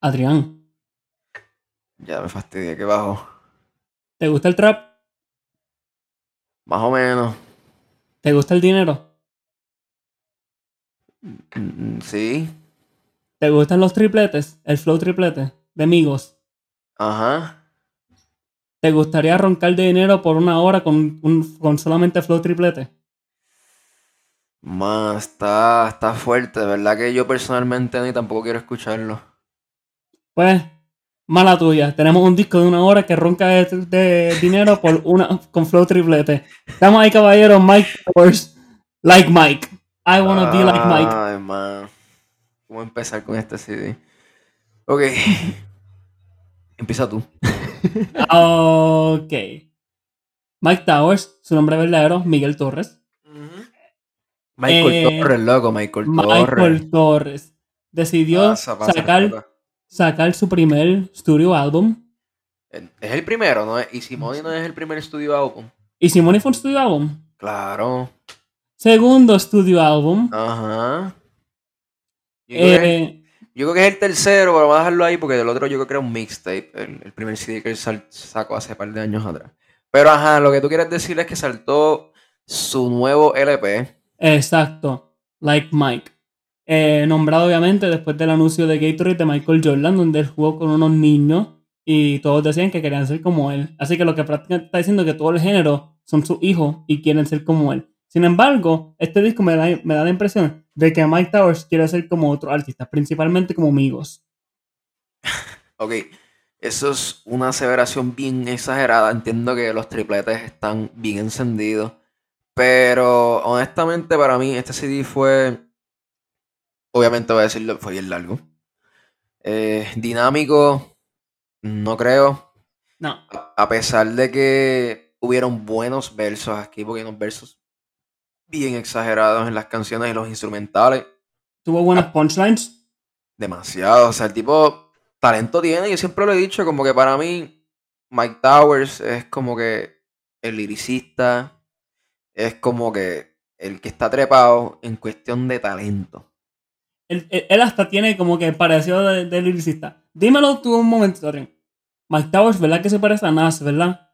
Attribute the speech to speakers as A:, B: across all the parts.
A: Adrián,
B: Ya me fastidié que bajo.
A: ¿te gusta el trap?
B: Más o menos.
A: ¿Te gusta el dinero?
B: Mm, mm, Sí.
A: ¿Te gustan los tripletes? El flow triplete de amigos.
B: Ajá.
A: ¿Te gustaría roncar de dinero por una hora con, un- con solamente flow triplete?
B: Más, está, está fuerte. De verdad que yo personalmente ni tampoco quiero escucharlo.
A: Pues, mala tuya. Tenemos un disco de una hora que ronca de, de dinero por una con flow triplete. Estamos ahí, caballeros. Mike Towers. Like Mike. I wanna be like Mike.
B: Ay, man. ¿Cómo empezar con este CD? Ok. Empieza tú.
A: Ok. Mike Towers, su nombre verdadero, Miguel Torres.
B: Michael
A: Eh,
B: Torres, loco, Michael Torres.
A: Michael Torres decidió
B: Pasa, pasa,
A: sacar,
B: pasa.
A: Sacar su primer studio album.
B: Es el primero, ¿no? Y Simone no es el primer estudio álbum.
A: ¿Y Simone fue un studio album?
B: Claro.
A: Segundo studio album.
B: Ajá. Yo, creo que,
A: Eh,
B: yo creo que es el tercero, pero vamos a dejarlo ahí porque el otro yo creo que era un mixtape. El, el primer CD que él sacó hace par de años atrás. Pero ajá, lo que tú quieres decir es que saltó su nuevo LP.
A: exacto. Like Mike. Eh, nombrado obviamente después del anuncio de Gatorade de Michael Jordan, donde él jugó con unos niños y todos decían que querían ser como él. Así que lo que prácticamente está diciendo que todo el género son sus hijos y quieren ser como él. Sin embargo, este disco me da, me da la impresión de que Mike Towers quiere ser como otros artistas, principalmente como amigos.
B: Ok, eso es una aseveración bien exagerada. Entiendo que los tripletes están bien encendidos. Pero honestamente para mí este CD fue, obviamente voy a decirlo, fue bien largo. Eh, dinámico, no creo.
A: No,
B: A pesar de que hubieron buenos versos aquí, porque unos versos bien exagerados en las canciones y los instrumentales.
A: tuvo buenas punchlines.
B: Demasiado. O sea, el tipo talento tiene. Yo siempre lo he dicho, como que para mí, Mike Towers es como que el liricista. Es como que el que está trepado en cuestión de talento.
A: Él, hasta tiene como que parecido de, de lyricista. Dímelo tú un momento, Adrián. Mike Towers, ¿verdad que se parece a Nas, verdad?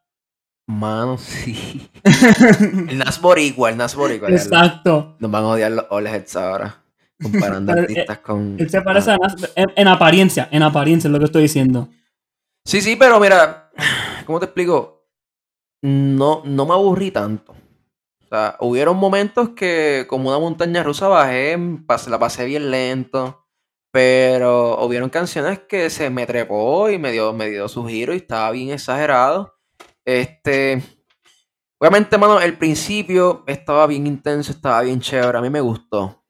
B: Mano, sí. El Nas Boricua, el Nas Boricua.
A: Exacto.
B: Nos van a odiar los old heads ahora. Comparando
A: Pero,
B: artistas con.
A: Él se parece a Nas en, en apariencia, en apariencia es lo que estoy diciendo.
B: Sí, sí, pero mira, ¿cómo te explico? No, no me aburrí tanto. Sea, hubieron momentos que como una montaña rusa bajé, pas- la pasé bien lento, pero hubieron canciones que se me trepó y me dio, me dio su giro y estaba bien exagerado. Este, obviamente, mano, el principio estaba bien intenso, estaba bien chévere, a mí me gustó.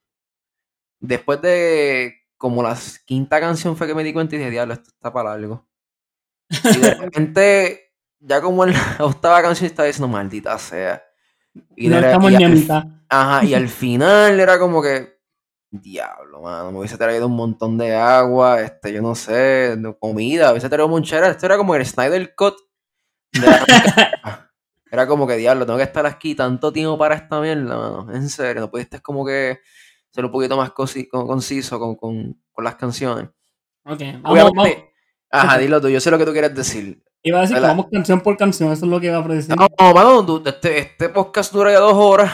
B: Después de como la quinta canción fue que me di cuenta y dije, diablo, esto está para algo. Y de repente, ya como en la octava canción estaba diciendo, maldita sea. Y,
A: no estamos
B: y
A: ni a mitad.
B: ajá, y al final era como que, diablo, mano, me hubiese traído un montón de agua, este, yo no sé, comida, hubiese traído monchera. Esto era como el Snyder Cut. la- era como que, diablo, tengo que estar aquí tanto tiempo para esta mierda, mano. En serio, no pudiste como que ser un poquito más conciso con, con, con las canciones.
A: Ok, vamos, vamos.
B: Ajá, dilo tú, yo sé lo que tú quieres decir.
A: Iba a decir que vamos canción por canción, eso es lo que iba a decir.
B: No, mano, tú- este, este podcast dura ya dos horas.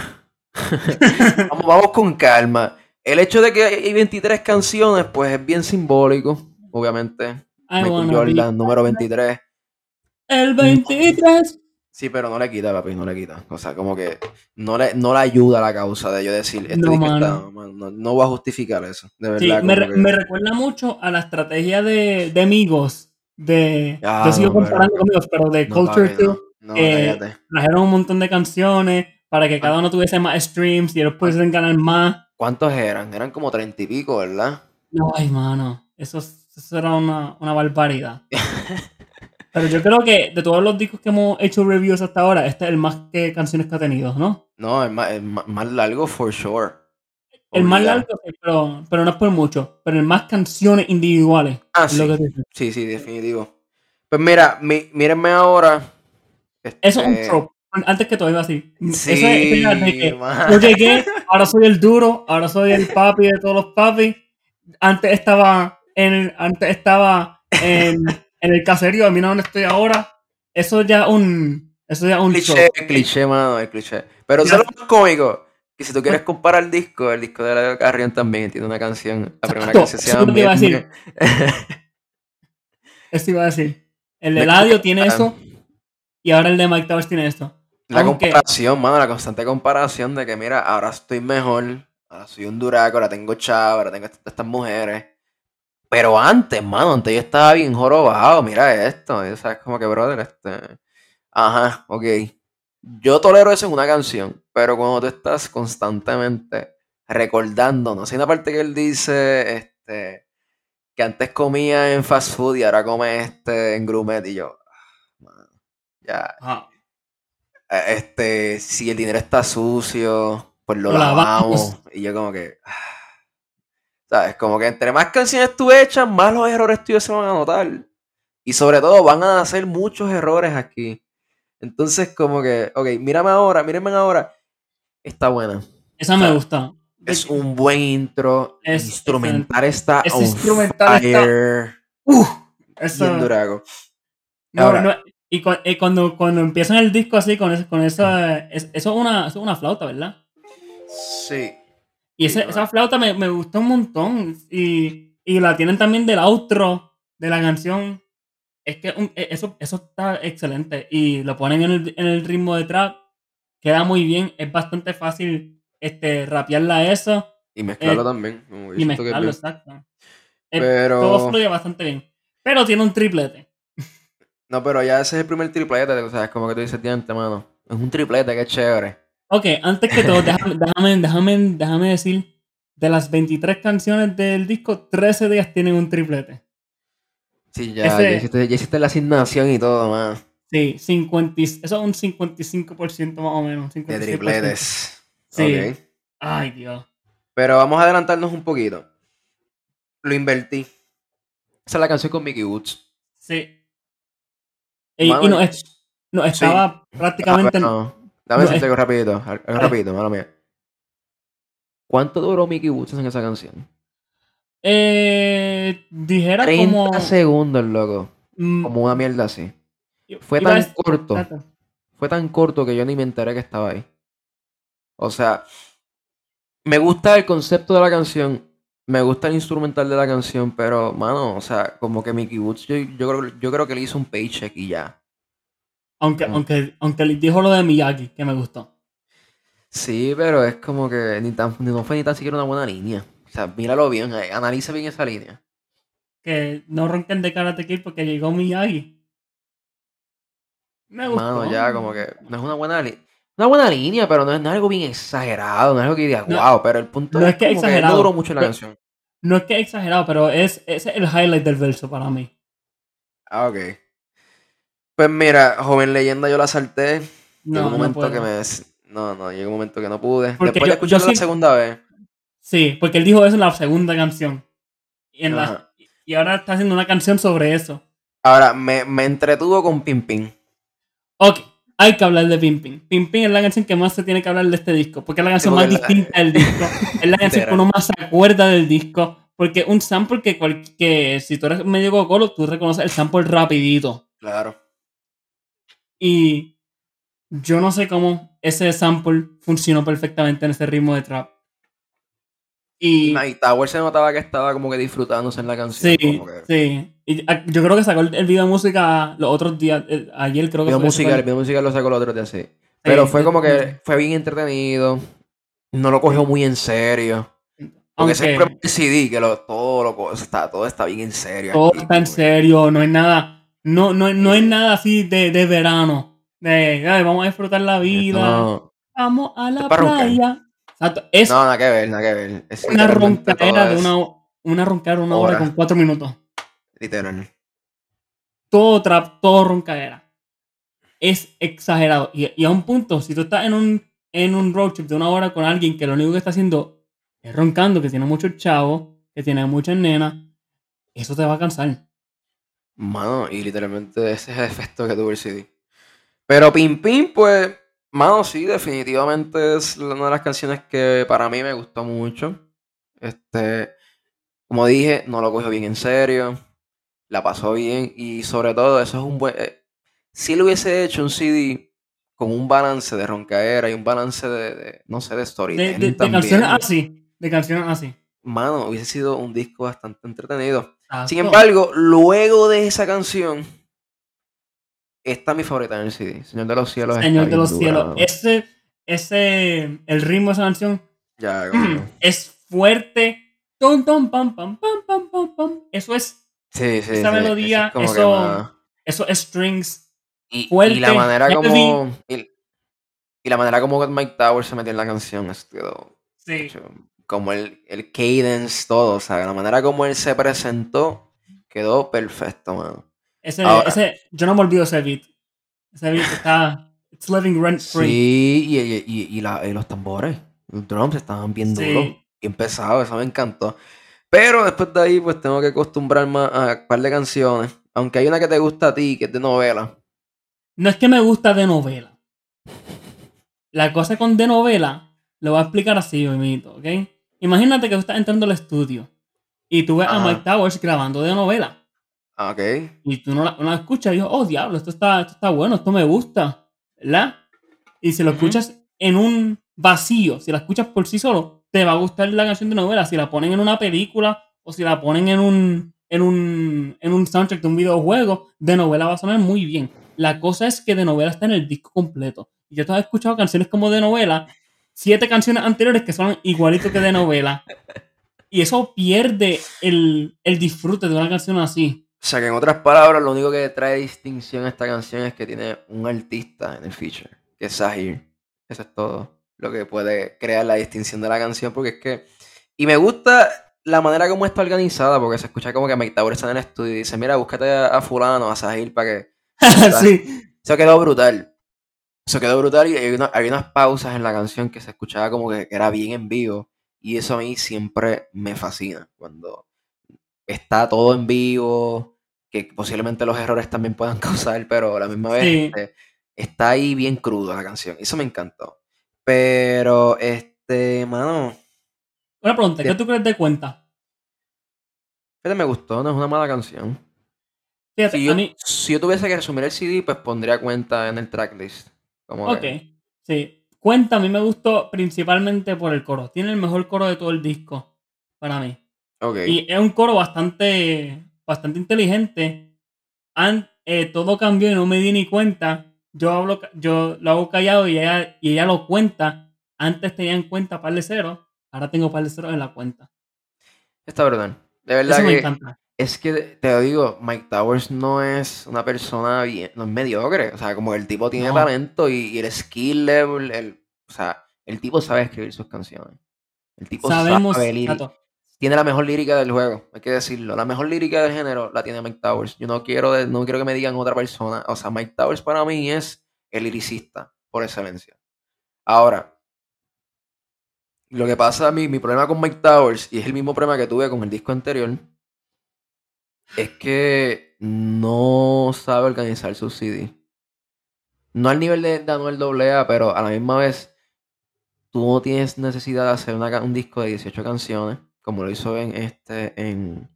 B: vamos, vamos con calma. El hecho de que hay 23 canciones, pues es bien simbólico, obviamente.
A: Wanna be
B: Jordan, número 23.
A: el 23.
B: Sí, pero no le quita, papi, no le quita. O sea, como que no le, no le ayuda a la causa de yo decir, este
A: No, mano.
B: no, no voy a justificar eso, de verdad.
A: Sí, me,
B: que-
A: me recuerda mucho a la estrategia de, de amigos. De,
B: Ah,
A: yo sigo
B: no,
A: comparando con pero de
B: no,
A: Culture
B: papi,
A: 2
B: no, no,
A: eh, trajeron un montón de canciones para que cada uno tuviese más streams y ellos pudiesen ganar más.
B: ¿Cuántos eran? Eran como treinta y pico, ¿verdad?
A: Ay, mano, eso, eso era una, una barbaridad. Pero yo creo que de todos los discos que hemos hecho reviews hasta ahora, este es el más que canciones que ha tenido, ¿no?
B: No, es más, es más- más largo for sure.
A: El más largo, pero, pero no es por mucho. Pero el más canciones individuales.
B: Ah,
A: lo
B: sí.
A: que.
B: Sí, sí, definitivo. Pues mira, mi- mírenme ahora.
A: Eso es un
B: Este,
A: trope. Antes que todo iba así.
B: Sí,
A: Eso es, es de que
B: man.
A: yo llegué, ahora soy el duro, ahora soy el papi de todos los papis. Antes estaba en, antes estaba en, en el caserío, mira dónde estoy ahora. Eso ya un. Eso ya un
B: cliché, cliché, mano, el cliché. Pero eso es lo más cómico. Que si tú quieres comparar el disco, el disco de la Carrion también tiene una canción. La primera canción se llama.
A: Iba a decir. Esto iba a decir. El de Ladio tiene eso. Y ahora el de Mike Towers tiene esto.
B: La comparación, mano, la constante comparación de que, mira, ahora estoy mejor, ahora soy un duraco, ahora tengo chavo, ahora tengo estas mujeres. Pero antes, mano, antes yo estaba bien jorobado, mira esto. O sea, es como que, brother, este. Ajá, ok. Yo tolero eso en una canción, pero cuando tú estás constantemente recordando, no sé, una parte que él dice, este, que antes comía en fast food y ahora come este en grumet y yo, ah, ya. Eh, este, si el dinero está sucio, pues lo, lavamos. Y yo como que... Ah, ¿Sabes? Como que entre más canciones tú echas, más los errores tuyos se van a notar. Y sobre todo van a hacer muchos errores aquí. Entonces, como que, ok, mírame ahora, mírenme ahora. Está buena.
A: Esa me gusta.
B: Es un buen intro. Es instrumental está
A: es instrumental Está... Uh, eso...
B: durago.
A: No, y, cuando, cuando empiezan el disco así, con, eso, con esa. eso, es una, eso es una flauta, ¿verdad?
B: Sí.
A: Y esa flauta me, me, gustó un montón. Y, y, la tienen también del outro de la canción. Es que e, eso, eso está excelente. Y lo ponen en el, en el, ritmo de trap. Queda muy bien. Es bastante fácil este, rapearla eso.
B: Y mezclarlo eh, también.
A: y mezclarlo, exacto. Eh, Pero... Todo fluye bastante bien. Pero tiene un triplete.
B: No, pero ya ese es el primer triplete, o sea, es como que tú dices diante, mano. Es un triplete, qué chévere.
A: Ok, antes que todo, déjame, déjame, déjame, decir, de las 23 canciones del disco, 13 días tienen un triplete.
B: Sí, ya, ya, hiciste, la asignación y todo, man.
A: Sí, 50, eso es un 55% más o menos.
B: De tripletes.
A: Sí. Ay, Dios.
B: Pero vamos a adelantarnos un poquito. Lo invertí. Esa es la canción con Mickey Woods.
A: Sí. Y, no, es, no, estaba prácticamente.
B: no. Dame decirte algo rapidito, algo rapidito, mala mía. ¿Cuánto duró Mickey Woods en esa canción?
A: Eh, dijera
B: 30
A: como...
B: segundos, loco. Mm. Como una mierda así. Fue tan corto. Fue tan corto que yo ni me enteré que estaba ahí. O sea, me gusta el concepto de la canción. Me gusta el instrumental de la canción, pero, mano, o sea, como que Mickey Woods, yo, yo, creo, yo creo que le hizo un paycheck y ya.
A: Aunque, aunque, aunque le dijo lo de Miyagi, que me gustó.
B: Sí, pero es como que ni tan, no fue ni tan siquiera una buena línea. O sea, míralo bien, eh, analiza bien esa línea.
A: Que no ronquen de Karate Kid porque llegó Miyagi.
B: Me gustó. Mano, ya como que no es una buena línea. Una buena línea, pero no es, algo bien exagerado, no es algo que diga, wow, pero el punto
A: no es, que, exagerado,
B: no duró mucho la canción.
A: No es que exagerado, pero es, es el highlight del verso para mí.
B: Ah, ok. Pues mira, joven leyenda yo la salté. No, llegó un momento que me. No, no, llegó un momento que no pude. Después de escucharla la segunda vez.
A: Sí, porque él dijo eso en la segunda canción. Y, en la... y ahora está haciendo una canción sobre eso.
B: Ahora, me, me entretuvo con Pim Pim.
A: Ok, hay que hablar de Pim Pim. Pim Pim es la canción que más se tiene que hablar de este disco. Porque es la canción más distinta del disco. es la canción que uno más se acuerda del disco. Porque un sample que, que si tú eres medio cocolo, tú reconoces el sample rapidito.
B: Claro.
A: Y yo no sé cómo ese sample funcionó perfectamente en ese ritmo de trap.
B: Y, y Tower se notaba que estaba como que disfrutándose en la canción.
A: Sí, sí. Y yo creo que sacó el, video de música los otros días. ayer creo que
B: video Música, el video música lo sacó los otros días, sí. Pero fue como que fue bien entretenido. No lo cogió muy en serio. Porque siempre el CD, que lo, todo, lo, está, todo está bien en serio.
A: Todo está en serio, no es nada no, no, no es nada así de, de verano. De, vamos a disfrutar la vida. Vamos a la playa. Es
B: no, nada que ver, nada que ver. Es
A: una roncadera de una, una roncadera de una hora. con cuatro minutos.
B: Literal.
A: Todo trap, todo roncadera. Es exagerado. Y, y, a un punto, si tú estás en un, en un road trip de una hora con alguien que lo único que está haciendo es roncando, que tiene muchos chavos, que tiene muchas nenas, eso te va a cansar.
B: Mano, y literalmente ese es el efecto que tuvo el CD. Pero Pim Pim, pues, mano, sí, definitivamente es una de las canciones que para mí me gustó mucho. Este, Como dije, no lo cogió bien en serio. La pasó bien. Y sobre todo, eso es un buen. eh, si le hubiese hecho un CD con un balance de roncaera y un balance de, de, no sé, de storytelling
A: de- de canciones así. De canciones así.
B: Mano, hubiese sido un disco bastante entretenido. Sin embargo, luego de esa canción, esta es mi favorita en el CD. Señor de los Cielos.
A: Señor de los
B: dura,
A: cielos. Ese, ese, el ritmo de esa canción
B: Ya, como-
A: es fuerte. Tom, tom, pam, pam, pam, pam, pam, pam. Eso es,
B: Sí, sí,
A: Esa
B: sí,
A: melodía,
B: es
A: eso-
B: más-
A: eso es strings.
B: Y,
A: fuerte,
B: y la manera
A: heavy.
B: como. Y, y la manera como Mike Towers se metió en la canción, es quedó.
A: Sí.
B: Como el, el cadence, todo. O sea, la manera como él se presentó quedó perfecto, mano.
A: Ese,
B: Ahora-
A: ese, yo no me olvido ese beat. Ese beat está, it's living rent free.
B: Sí, y, y, y- y la- y los tambores, los drums estaban bien
A: Sí.
B: duros, bien pesados, eso me encantó. Pero después de ahí, pues tengo que acostumbrarme a un par de canciones. Aunque hay una que te gusta a ti, que es de novela.
A: No es que me gusta de novela. La cosa con de novela, lo voy a explicar así, mimito, ¿ok? Imagínate que tú estás entrando al estudio y tú ves a. Mike Towers grabando de novela
B: Ah, Ok.
A: y tú no la, no la escuchas y dices, oh diablo, esto está, esto está bueno, esto me gusta, ¿verdad? Y si lo escuchas en un vacío, si la escuchas por sí solo, te va a gustar la canción de novela. Si la ponen en una película o si la ponen en un, en un, en un soundtrack de un videojuego, de novela va a sonar muy bien. La cosa es que de novela está en el disco completo. Y yo te he escuchado canciones como de novela, siete canciones anteriores que son igualito que de novela. Y eso pierde el, el disfrute de una canción así.
B: O sea que en otras palabras, lo único que trae distinción a esta canción es que tiene un artista en el feature, que es Sahir. Eso es todo lo que puede crear la distinción de la canción, porque es que... Y me gusta la manera como está organizada, porque se escucha como que Mike Tower está en el estudio y dice, mira, búscate a, fulano, a Sahir, para que...
A: sí.
B: Eso quedó brutal. Eso quedó brutal y hay, una- hay unas pausas en la canción que se escuchaba como que era bien en vivo. Y eso a mí siempre me fascina. Cuando está todo en vivo, que posiblemente los errores también puedan causar, pero a la misma vez
A: Sí.
B: este, está ahí bien crudo la canción. Eso me encantó. Pero, este, mano,
A: Una pregunta, ¿qué tú crees de cuenta?
B: fíjate, me gustó, no es una mala canción.
A: Fíjate,
B: Si yo,
A: mí,
B: si yo tuviese que resumir el CD, pues pondría cuenta en el tracklist. Como
A: Ok, sí. Cuenta, a mí me gustó principalmente por el coro. Tiene el mejor coro de todo el disco, para mí. Y es un coro bastante, bastante inteligente. An- eh, todo cambió y no me di ni cuenta. Yo, hablo, yo lo hago callado y ella, y ella lo cuenta. Antes tenía en cuenta par de ceros, ahora tengo par de ceros en la cuenta.
B: Está brutal. De verdad
A: Eso me
B: que
A: encanta.
B: es que te lo digo, Mike Towers no es una persona bien, no es mediocre. O sea, como el tipo tiene
A: No.
B: talento y, y el skill level, el, o sea, el tipo sabe escribir sus canciones. El tipo
A: Sabemos,
B: sabe lírica. Tiene la mejor lírica del juego, hay que decirlo. La mejor lírica del género la tiene Mike Towers. Yo no quiero, no quiero que me digan otra persona. O sea, Mike Towers para mí es el liricista, por excelencia. Ahora, lo que pasa a mí, mi problema con Mike Towers, y es el mismo problema que tuve con el disco anterior, es que no sabe organizar su CD. No al nivel de, de Anuel AA, pero a la misma vez, tú no tienes necesidad de hacer un disco de 18 canciones, como lo hizo en este, en,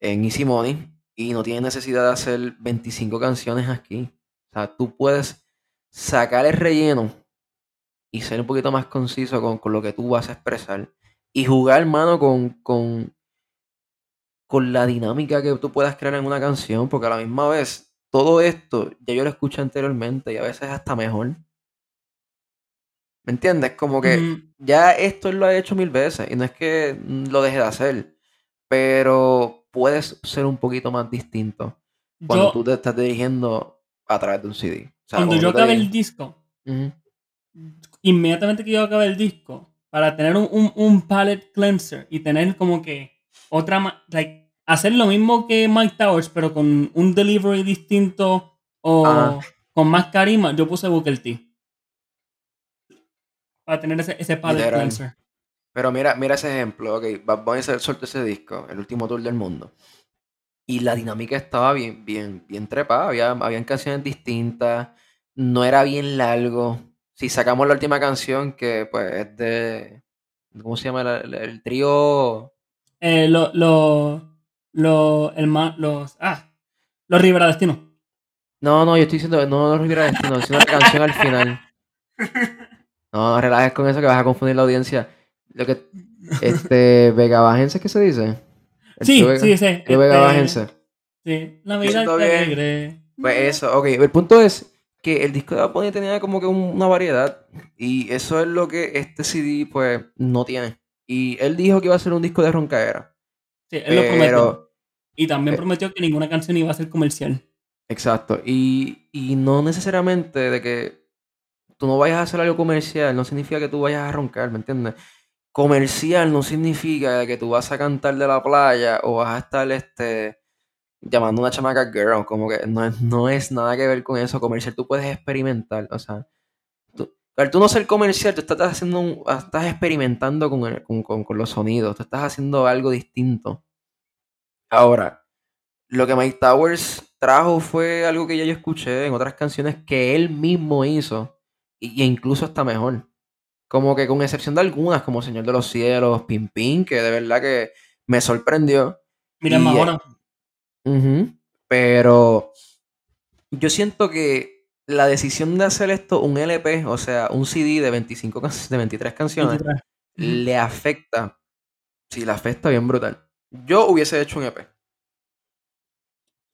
B: en Easy Money, y no tienes necesidad de hacer 25 canciones aquí. O sea, tú puedes sacar el relleno y ser un poquito más conciso con, con lo que tú vas a expresar. Y jugar, mano, con, con, con la dinámica que tú puedas crear en una canción, porque a la misma vez, todo esto ya yo lo escuché anteriormente y a veces hasta mejor. ¿Me entiendes? Como que
A: mm,
B: ya esto lo ha hecho mil veces y no es que mm, lo deje de hacer, pero puedes ser un poquito más distinto cuando
A: yo,
B: tú te estás dirigiendo a través de un CD. O sea,
A: cuando yo acabé el disco, inmediatamente que yo acabé el disco, para tener un, un, un palette cleanser y tener como que otra, like, hacer lo mismo que Mike Towers, pero con un delivery distinto o con más carisma, yo puse Booker T. Para tener ese, ese palette
B: Literal.
A: cleanser.
B: Pero mira, mira ese ejemplo, ok, Bad Bunny soltó ese disco, el último tour del mundo. Y la dinámica estaba bien, bien, bien trepada, había, habían canciones distintas, no era bien largo. Si sacamos la última canción, que pues es de, ¿cómo se llama? El, el- el trío,
A: Eh, lo, lo, lo, el los, ah, los Rivera Destino.
B: No, no, yo estoy diciendo, no, no Rivera Destino, sino la canción al final. No, relajes con eso que vas a confundir la audiencia. Lo que, este, Vega Bajense, ¿qué se dice? El
A: Sí,
B: Vega-
A: sí, sí.
B: Vega
A: este,
B: Bajense.
A: Sí, la vida alegre.
B: Pues eso, ok. El punto es que el disco de Bad Bunny tenía como que un- una variedad y eso es lo que este CD pues no tiene. Y él dijo que iba a ser un disco de roncaera.
A: Sí, él lo prometió. Y también
B: eh,
A: prometió que ninguna canción iba a ser comercial.
B: exacto. Y, y no necesariamente de que tú no vayas a hacer algo comercial, no significa que tú vayas a roncar, ¿me entiendes? Comercial no significa que tú vas a cantar de la playa o vas a estar este llamando a una chamaca girl, como que no es, no es nada que ver con eso. Comercial tú puedes experimentar, o sea, tú, al tú no ser comercial, tú estás haciendo estás experimentando con, el- con, con- con los sonidos, tú estás haciendo algo distinto. Ahora, lo que Mike Towers trajo fue algo que ya yo escuché en otras canciones que él mismo hizo, y, y incluso está mejor. Como que con excepción de algunas, como Señor de los Cielos, Pin Pin, que de verdad que me sorprendió.
A: Mira,
B: Y,
A: Mahona.
B: Ujú, Pero yo siento que la decisión de hacer esto un LP, o sea, un CD de 25 can- de 23 canciones,
A: 23.
B: le afecta. Sí, le afecta bien brutal. Yo hubiese hecho un EP.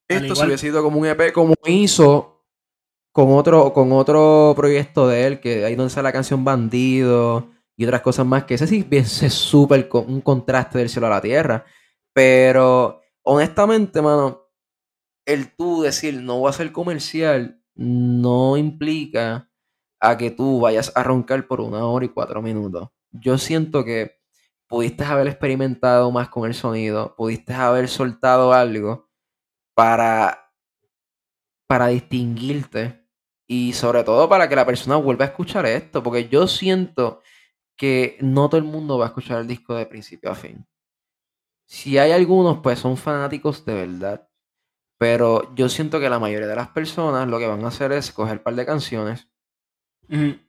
B: Esto se hubiese sido como un EP, como hizo con otro, con otro proyecto de él, que ahí donde sale la canción Bandido y otras cosas más, que ese sí es súper co- un contraste del cielo a la tierra. Pero honestamente, mano, el tú decir no voy a ser comercial no implica a que tú vayas a roncar por una hora y cuatro minutos. Yo siento que pudiste haber experimentado más con el sonido, pudiste haber soltado algo para, para distinguirte y sobre todo para que la persona vuelva a escuchar esto, porque yo siento que no todo el mundo va a escuchar el disco de principio a fin. Si hay algunos, pues son fanáticos de verdad. Pero yo siento que la mayoría de las personas lo que van a hacer es coger un par de canciones,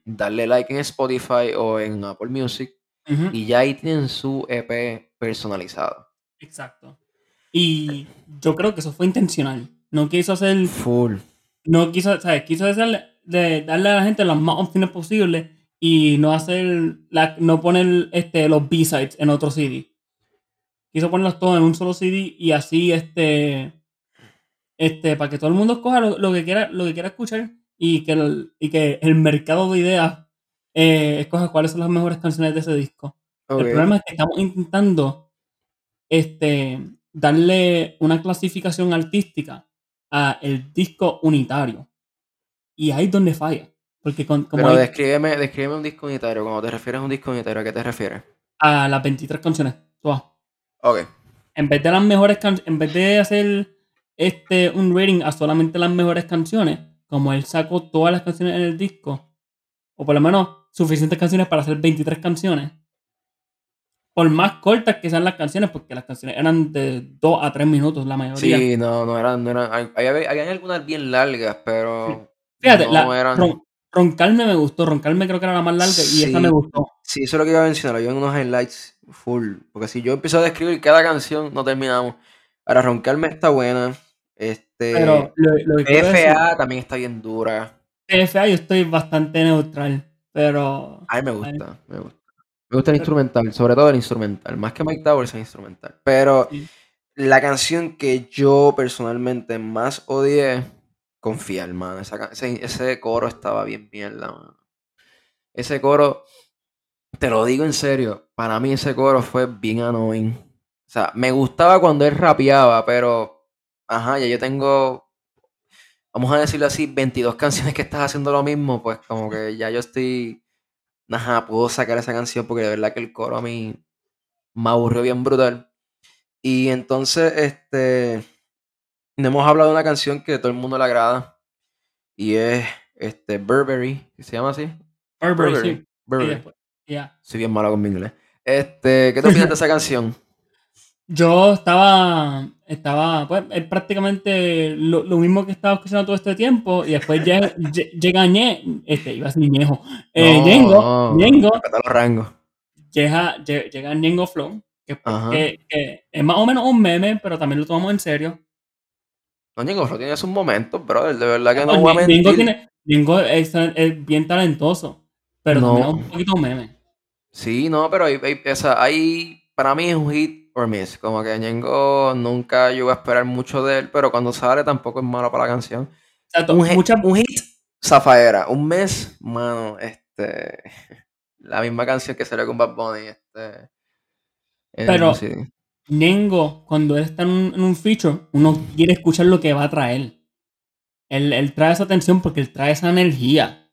B: darle like en Spotify o en Apple Music y ya ahí tienen su EP personalizado.
A: Exacto. Y yo creo que eso fue intencional. No quiso hacer,
B: Full.
A: No quiso, ¿sabes? Quiso hacerle, de darle a la gente las más opciones posibles y no hacer, la, no poner este, los B-sides en otro CD. Quiso ponerlos todos en un solo CD y así, este, este, para que todo el mundo escoja lo, lo que quiera, lo que quiera escuchar y que el, y que el mercado de ideas eh, escoja cuáles son las mejores canciones de ese disco. El problema es que estamos intentando este, darle una clasificación artística a el disco unitario. Y ahí es donde falla. Porque con- como
B: Pero
A: hay
B: descríbeme, descríbeme un disco unitario. Cuando te refieres a un disco unitario, ¿a qué te refieres?
A: a las 23 canciones. todas.
B: Ok.
A: En vez de las mejores can- en vez de hacer este un rating a solamente las mejores canciones, como él sacó todas las canciones en el disco, o por lo menos suficientes canciones para hacer 23 canciones. Por más cortas que sean las canciones, porque las canciones eran de 2 a 3 minutos la mayoría.
B: Sí, no, no eran, no eran. hay- hay- Habían algunas bien largas, pero.
A: Fíjate,
B: no
A: la,
B: eran.
A: Ron- Roncarme me gustó, Roncarme creo que era la más larga y esa me gustó.
B: Sí, eso es lo que iba a mencionar. Había unos highlights full. Porque si yo empiezo a describir cada canción, no terminamos. Ahora, Roncarme está buena. Este.
A: Pero lo, lo que
B: PFA también está bien dura.
A: PFA yo estoy bastante neutral, pero
B: A mí me gusta, me gusta. Me gusta el instrumental, sobre todo el instrumental. Más que Mike Towers el instrumental. Pero
A: Sí.
B: la canción que yo personalmente más odié. Esa ca- ese, ese coro estaba bien mierda, man. Ese coro, te lo digo en serio, para mí ese coro fue bien annoying. O sea, me gustaba cuando él rapeaba, pero, ajá, ya yo tengo, vamos a decirlo así, 22 canciones que estás haciendo lo mismo, pues como que ya yo estoy, ajá, puedo sacar esa canción porque de verdad que el coro a mí me aburrió bien brutal. Y entonces, este, hemos hablado de una canción que todo el mundo le agrada y es, este, Burberry, ¿que se llama así?
A: Burberry, sí. Y
B: Burberry.
A: ya.
B: Soy bien malo con mi inglés. Este, ¿qué te opinas de esa canción?
A: Yo estaba, estaba, pues, es prácticamente lo, lo mismo que estaba escuchando todo este tiempo y después llega, lle- llega Ñe, este, iba a decir Ñejo, eh,
B: No,
A: Ñengo,
B: no,
A: Ñengo, llega, lle- llega Ñengo Flow, Que, es más o menos un meme, pero también lo tomamos en serio.
B: No, Ñengo Flow tiene sus momentos, brother. De verdad que no, no voy a mentir.
A: Ñengo, es, bien talentoso, pero también es un poquito un meme.
B: Sí, no, pero hay, hay, para mí es un hit or miss. Como que Ñengo nunca yo voy a esperar mucho de él, pero cuando sale tampoco es malo para la canción.
A: Exacto, un, hit,
B: un hit, Zafaera. Un mes, mano, este. La misma canción que salió con Bad Bunny, este.
A: Pero Nengo, cuando él está en un, feature, uno quiere escuchar lo que va a traer. Él, trae esa atención porque él trae esa energía.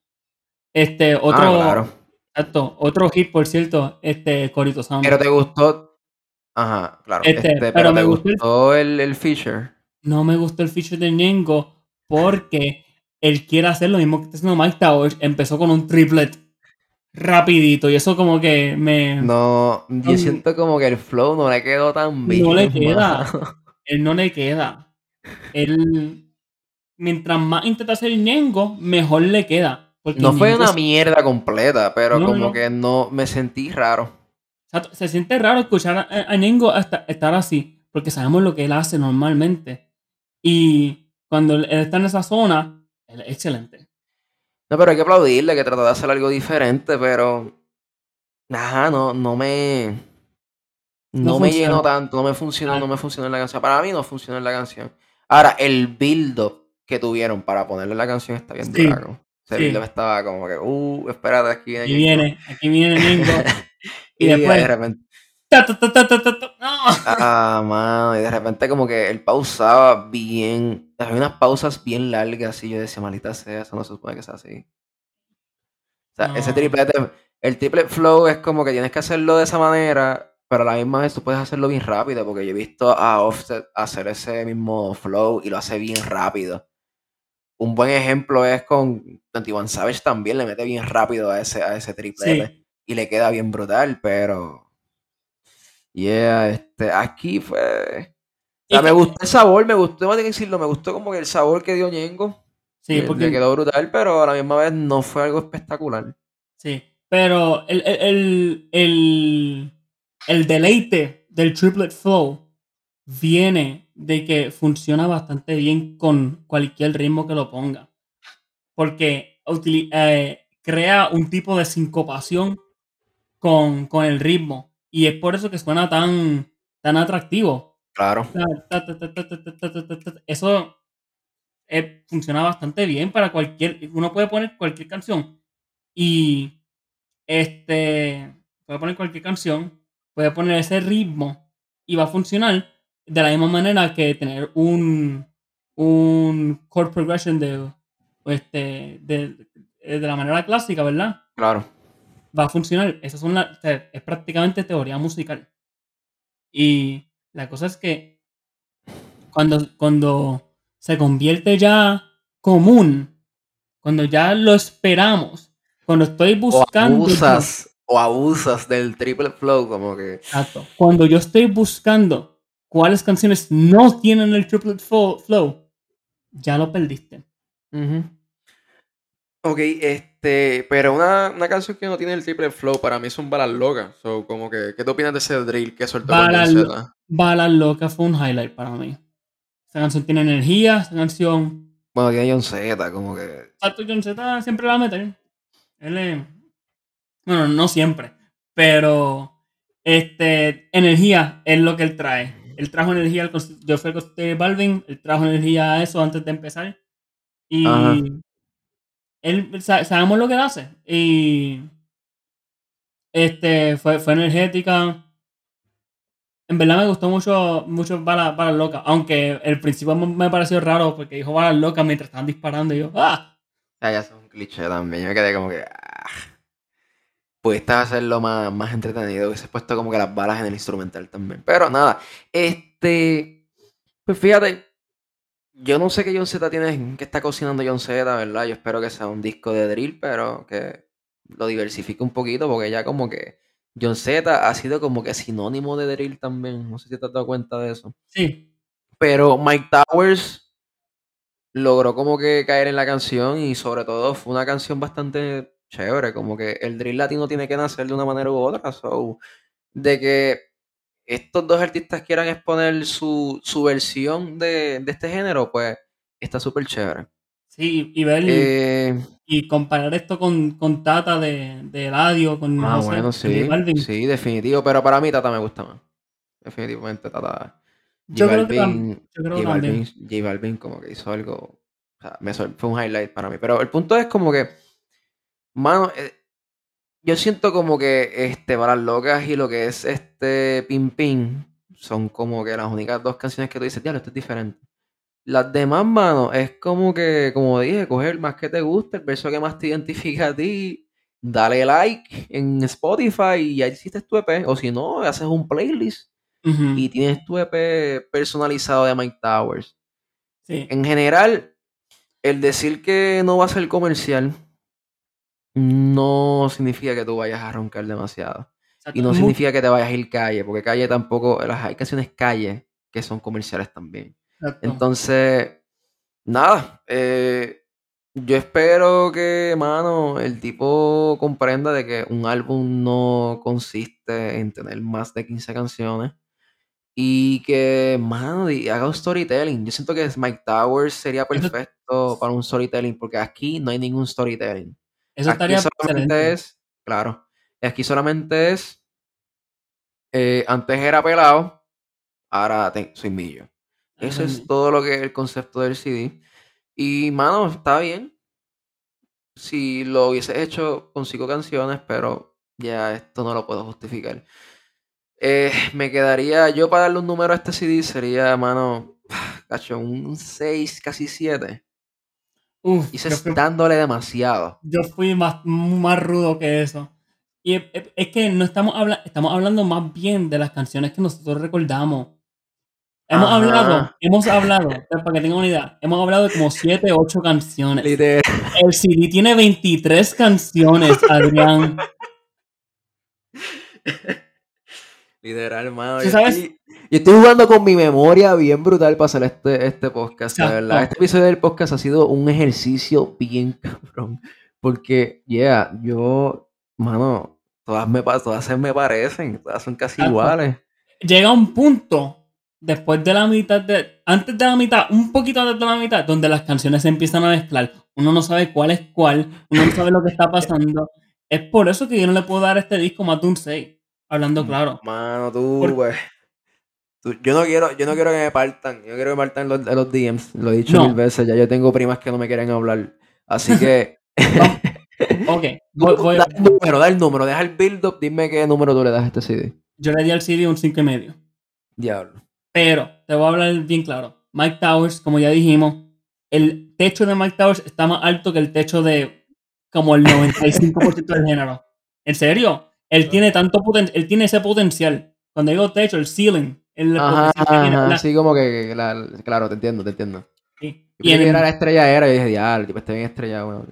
A: Este, otro. Ah, exacto, otro hit, por cierto, este, Corito Sound.
B: Pero te gustó. Ajá, claro. Este, este pero, me gustó, el, el, feature.
A: No me gustó el feature de Nengo porque él quiere hacer lo mismo que está haciendo Mike Towers. Empezó con un triplet rapidito y eso como que me...
B: No, yo siento como que el flow no le quedó tan bien.
A: No le queda. Él no le queda. Él, mientras más intenta hacer Ñengo, mejor le queda.
B: no fue una mierda completa, pero como que no, me sentí raro.
A: Se siente raro escuchar a, a hasta estar así, porque sabemos lo que él hace normalmente. Y cuando él está en esa zona, él es excelente.
B: No, pero hay que aplaudirle que trató de hacer algo diferente, pero. Ajá, no, no me. No, me llenó tanto, no me funcionó, ah. no me funcionó en la canción. Para mí no funcionó en la canción. Ahora, el build-up que tuvieron para ponerle la canción está bien sí. Ese build-up estaba como que, uh, espérate, aquí
A: viene. Aquí viene, aquí viene Ningo. y, y después. De repente,
B: Ah, mano, y de repente como que él pausaba bien. Había unas pausas bien largas y yo decía, malita sea, eso no se supone que sea así. O sea, ese triple, el triple flow es como que tienes que hacerlo de esa manera, pero a la misma vez tú puedes hacerlo bien rápido, porque yo he visto a Offset hacer ese mismo flow y lo hace bien rápido. Un buen ejemplo es con 21 Savage también, le mete bien rápido a ese, a ese triple y le queda bien brutal, pero Yeah, este, aquí fue. O me gustó el sabor, me gustó, tengo que decirlo, me gustó como que el sabor que dio Ñengo. Sí, porque. quedó brutal, pero a la misma vez no fue algo espectacular.
A: Sí, pero el, el, el, el deleite del triplet flow viene de que funciona bastante bien con cualquier ritmo que lo ponga. Porque eh, crea un tipo de sincopación con, con el ritmo y es por eso que suena tan, tan atractivo.
B: Claro.
A: Eso funciona bastante bien para cualquier. Uno puede poner cualquier canción. Y este. Puede poner cualquier canción. Puede poner ese ritmo. Y va a funcionar de la misma manera que tener un. Un chord progression de. Este, de, de la manera clásica, ¿verdad?
B: Claro
A: va a funcionar. Esa es, una, es prácticamente teoría musical. Y la cosa es que cuando, cuando se convierte ya común, cuando ya lo esperamos, cuando estoy buscando...
B: O abusas, o abusas del triple flow, como que...
A: Exacto. Cuando yo estoy buscando cuáles canciones no tienen el triple flow, ya lo perdiste.
B: Ok, este, pero una, una, canción que no tiene el triple flow para mí son balas locas. So, como que, ¿qué te opinas de ese drill que soltó
A: Balas, balas locas fue un highlight para mí. Esa canción tiene energía, esa canción.
B: Bueno, tiene John Z, como que.
A: Exacto, John Z siempre la mete. Él es. Bueno, no siempre. Pero. Este. Energía es lo que él trae. Él trajo energía al Yo fui al Balvin, él trajo energía a eso antes de empezar. Y él, sabemos lo que hace. Y este, fue, fue energética. En verdad me gustó mucho, mucho Balas, Locas. Aunque el principio me pareció raro porque dijo Balas Locas mientras estaban disparando. Y yo, ¡ah!
B: Ya, ya es un cliché también. Yo me quedé como que. ¡ah! Pudiste hacerlo más, más entretenido. Hubiese puesto como que las balas en el instrumental también. Pero nada. Este. Pues fíjate, yo no sé qué John Z tiene, que está cocinando John Z, ¿verdad? Yo espero que sea un disco de drill, pero que lo diversifique un poquito, porque ya como que John Z ha sido como que sinónimo de drill también. No sé si te has dado cuenta de eso.
A: Sí.
B: Pero Mike Towers logró como que caer en la canción y sobre todo fue una canción bastante chévere, como que el drill latino tiene que nacer de una manera u otra, so, de que estos dos artistas quieran exponer su, su versión de, de este género, pues está súper chévere.
A: Sí, y ver
B: Eh,
A: y comparar esto con, con Tata de, de Radio, con
B: ah,
A: José-
B: bueno, sí.
A: J.
B: Sí, definitivo. Pero para mí Tata me gusta más. Definitivamente Tata.
A: Yo
B: J
A: creo que tam-
B: Balvin,
A: yo creo
B: J
A: también.
B: Balvin, J Balvin como que hizo algo. O sea, me fue un highlight para mí. Pero el punto es como que. Mano, eh, yo siento como que este, Balas Locas y lo que es este Pin Pin son como que las únicas dos canciones que tú dices, diablo, esto es diferente. Las demás, mano, es como que, como dije, coger más que te guste, el verso que más te identifica a ti, dale like en Spotify y ya hiciste tu EP. O si no, haces un playlist y tienes tu EP personalizado de Mike Towers.
A: sí.
B: En general, el decir que no va a ser comercial no significa que tú vayas a roncar demasiado.
A: Exacto.
B: Y no significa que te vayas a ir calle, porque calle tampoco, las hay canciones calle que son comerciales también.
A: exacto.
B: Entonces, nada, eh, yo espero que, mano, el tipo comprenda de que un álbum no consiste en tener más de 15 canciones y que, mano, haga un storytelling. Yo siento que Mike Towers sería perfecto para un storytelling, porque aquí no hay ningún storytelling.
A: Eso
B: Aquí
A: estaría
B: solamente es, claro, aquí solamente es, eh, antes era pelado, ahora soy millo. Eso es todo lo que es el concepto del CD. Y, mano, está bien. Si lo hubiese hecho con cinco canciones, pero ya esto no lo puedo justificar. Eh, me quedaría, yo para darle un número a este CD sería, mano, cacho, un 6, casi 7.
A: Uf,
B: Y se
A: fui,
B: dándole demasiado.
A: yo fui más, más rudo que eso. Y es, que no estamos, habla estamos hablando más bien de las canciones que nosotros recordamos. Hemos
B: Ajá.
A: hablado, hemos hablado, para que tengan una idea, hemos hablado de como 7, 8 canciones.
B: Literal.
A: El CD tiene 23 canciones, Adrián.
B: Literal, hermano.
A: ¿Sí
B: Yo, estoy, yo estoy jugando con mi memoria bien brutal para hacer este, este podcast, de
A: Exacto.
B: verdad. Este episodio del podcast ha sido un ejercicio bien cabrón. Porque, yeah, yo, mano, todas, me, todas se me parecen, todas son casi
A: Exacto.
B: iguales.
A: Llega un punto, después de la mitad de. Antes de la mitad, un poquito antes de la mitad, donde las canciones se empiezan a mezclar. Uno no sabe cuál es cuál, uno no sabe lo que está pasando. Es por eso que yo no le puedo dar a este disco más de un 6. Hablando claro.
B: Mano, tú, tú- yo no quiero, yo no quiero que me partan. Yo no quiero que me partan los, los DMs. Lo he dicho
A: No.
B: mil veces. Ya yo tengo primas que no me quieren hablar. Así que.
A: Ok, voy- voy-
B: da el número, da el número, deja el build up, dime qué número tú le das a este CD.
A: yo le di al CD un 5 y medio.
B: Diablo.
A: Pero, te voy a hablar bien claro. Mike Towers, como ya dijimos, el techo de Mike Towers está más alto que el techo de como el 95% del género. ¿En serio? Él tiene tanto poten él tiene ese potencial. Cuando digo techo, el ceiling. El
B: Ajá,
A: tiene, ¿verdad?
B: así como que, la- claro, te entiendo, te entiendo.
A: Sí.
B: Yo
A: Y en el-
B: era la estrella era y dije, diablo, tipo, está bien estrellado, bueno,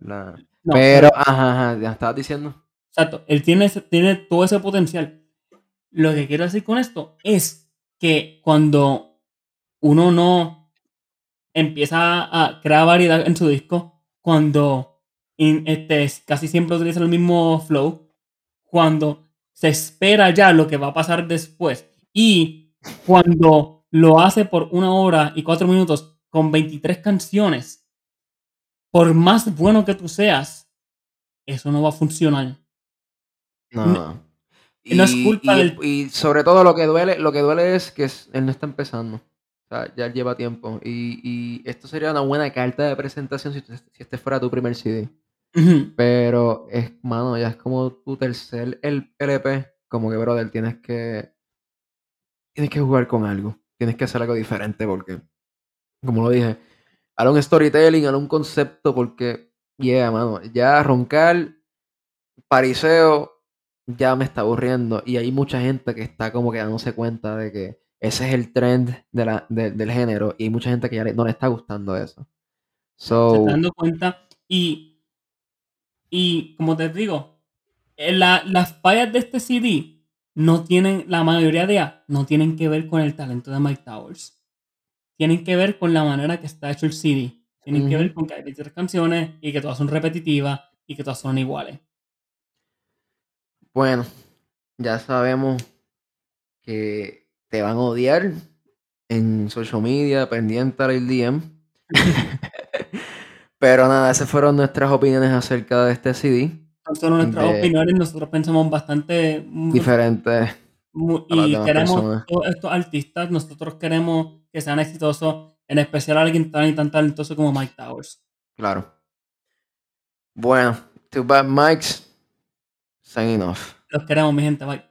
A: no,
B: Pero, ajá, ajá, ya estabas diciendo.
A: Exacto, él tiene, ese- tiene todo ese potencial. Lo que quiero decir con esto es que cuando uno no empieza a crear variedad en su disco, cuando in- este, casi siempre utiliza el mismo flow, cuando se espera ya lo que va a pasar después y cuando lo hace por una hora y cuatro minutos con 23 canciones, por más bueno que tú seas, eso no va a funcionar.
B: No.
A: No- no es culpa
B: y,
A: del-
B: y sobre todo lo que duele, lo que duele es que él no está empezando. O sea, ya lleva tiempo. Y, y esto sería una buena carta de presentación si, si este fuera tu primer CD.
A: Ujú.
B: Pero es, mano, ya es como tu tercer el LP. Como que, brother, tienes que. Tienes que jugar con algo. Tienes que hacer algo diferente porque, como lo dije, hará un storytelling, hará un concepto porque, yeah, mano, ya roncar, pariseo, ya me está aburriendo. Y hay mucha gente que está como que dándose cuenta de que ese es el trend de la, de- del género. Y hay mucha gente que ya le- no le está gustando eso.
A: se
B: So,
A: está dando cuenta y, y como te digo, eh, la- las fallas de este CD no tienen, la mayoría de ellas no tienen que ver con el talento de Mike Towers. Tienen que ver con la manera que está hecho el CD. Tienen que ver con que hay 23 canciones y que todas son repetitivas y que todas son iguales.
B: bueno, ya sabemos que te van a odiar en social media, pendiente al DM. Pero nada, esas fueron nuestras opiniones acerca de este CD.
A: Son nuestras
B: De-
A: opiniones, nosotros pensamos bastante mm,
B: las
A: y queremos
B: personas.
A: todos estos artistas, nosotros queremos que sean exitosos, en especial alguien tan y tan talentoso como Mike Towers.
B: Claro. Bueno, Two Bad Mics, signing off.
A: Los queremos, mi gente, bye.